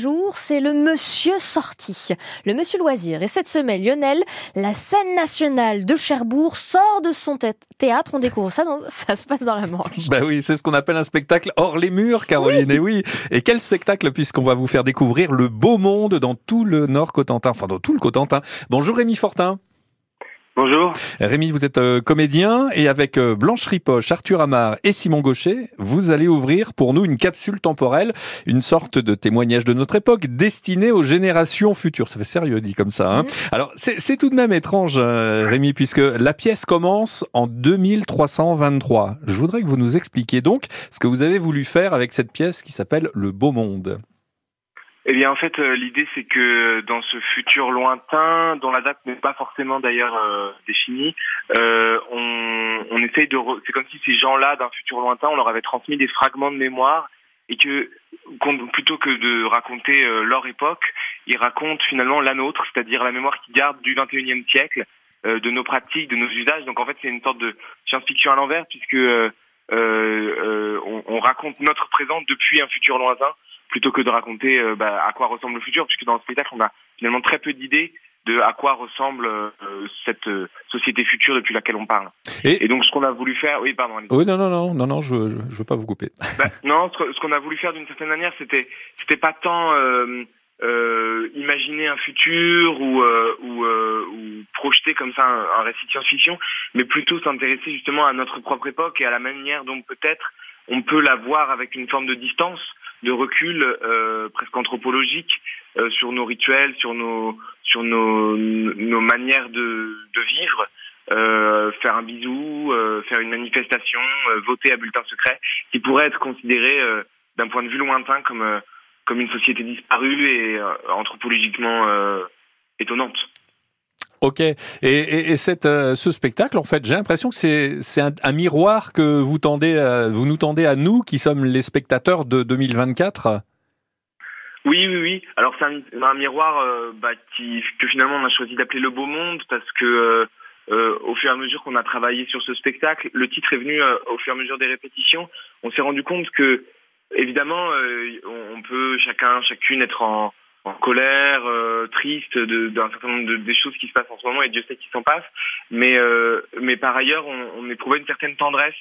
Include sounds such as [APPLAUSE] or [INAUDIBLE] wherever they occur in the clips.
jour, c'est le monsieur sorti, le monsieur loisir. Et cette semaine, Lionel, la scène nationale de Cherbourg sort de son théâtre. On découvre ça, [LAUGHS] ça se passe dans la Manche. Bah oui, c'est ce qu'on appelle un spectacle hors les murs, Caroline. Et oui. Et quel spectacle, puisqu'on va vous faire découvrir le beau monde dans tout le Nord Cotentin, enfin dans tout le Cotentin. Bonjour Rémi Fortin. Bonjour. Rémi, vous êtes euh, comédien et avec euh, Blanche Ripoche, Arthur Amar et Simon Gaucher, vous allez ouvrir pour nous une capsule temporelle, une sorte de témoignage de notre époque destinée aux générations futures. Ça fait sérieux dit comme ça. Hein mm. Alors c'est tout de même étrange, euh, Rémi, puisque la pièce commence en 2323. Je voudrais que vous nous expliquiez donc ce que vous avez voulu faire avec cette pièce qui s'appelle Le Beau Monde. Eh bien, en fait, euh, l'idée, c'est que dans ce futur lointain, dont la date n'est pas forcément d'ailleurs euh, définie, euh, on, on, essaye de... C'est comme si ces gens-là, d'un futur lointain, on leur avait transmis des fragments de mémoire et que, plutôt que de raconter leur époque, ils racontent finalement la nôtre, c'est-à-dire la mémoire qu'ils gardent du 21e siècle, de nos pratiques, de nos usages. Donc, en fait, c'est une sorte de science-fiction à l'envers, puisque on, on raconte notre présent depuis un futur lointain plutôt que de raconter euh, bah, à quoi ressemble le futur, puisque dans le spectacle, on a finalement très peu d'idées de à quoi ressemble euh, cette euh, société future depuis laquelle on parle. Et, donc ce qu'on a voulu faire, oui pardon. Oui non non non non non je je, veux pas vous couper. [LAUGHS] Bah, non ce, qu'on a voulu faire d'une certaine manière c'était c'était pas tant imaginer un futur ou ou, ou projeter comme ça un, un récit de science-fiction, mais plutôt s'intéresser justement à notre propre époque et à la manière dont peut-être on peut la voir avec une forme de distance de recul euh, presque anthropologique euh, sur nos rituels, sur nos sur nos, nos manières de, de vivre. Euh, faire un bisou, euh, faire une manifestation, euh, voter à bulletin secret, qui pourrait être considéré d'un point de vue lointain comme comme une société disparue et anthropologiquement étonnante. Ok. Et, et, et cette, euh, ce spectacle, en fait, j'ai l'impression que c'est, un, un, miroir que vous tendez, vous nous tendez à nous, qui sommes les spectateurs de 2024. Oui, oui, oui. Alors c'est un, miroir euh, bah, que finalement on a choisi d'appeler le beau monde parce que euh au fur et à mesure qu'on a travaillé sur ce spectacle, le titre est venu au fur et à mesure des répétitions. On s'est rendu compte que évidemment on peut chacun, chacune être en en colère, euh, triste d'un certain nombre de des choses qui se passent en ce moment et Dieu sait qui s'en passe. Mais euh, mais par ailleurs, on, on éprouvait une certaine tendresse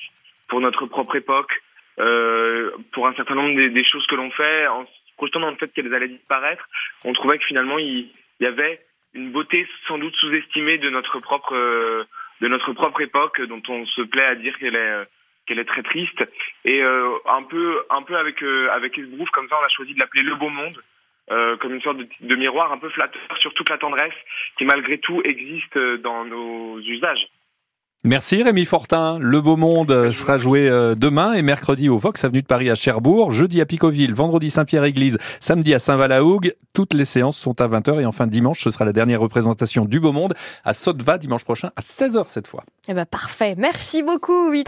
pour notre propre époque, euh, pour un certain nombre des, des choses que l'on fait, en se projetant dans le fait qu'elles allaient disparaître. On trouvait que finalement il, y avait une beauté sans doute sous-estimée de notre propre de notre propre époque, dont on se plaît à dire qu'elle est qu'elle est très triste. Et euh, un peu un peu avec euh, avec Esbrouf, comme ça, on a choisi de l'appeler le beau monde euh, comme une sorte de, miroir un peu flatteur sur toute la tendresse qui malgré tout existe dans nos usages. Merci Rémi Fortin. Le Beau Monde sera joué euh, demain et mercredi au Vox Avenue de Paris à Cherbourg, jeudi à Picoville, vendredi Saint-Pierre-Église, samedi à Saint-Val-à-Hougue. Toutes les séances sont à 20h et enfin dimanche, ce sera la dernière représentation du Beau Monde à Sotteva dimanche prochain à 16h cette fois. Eh ben parfait. Merci beaucoup.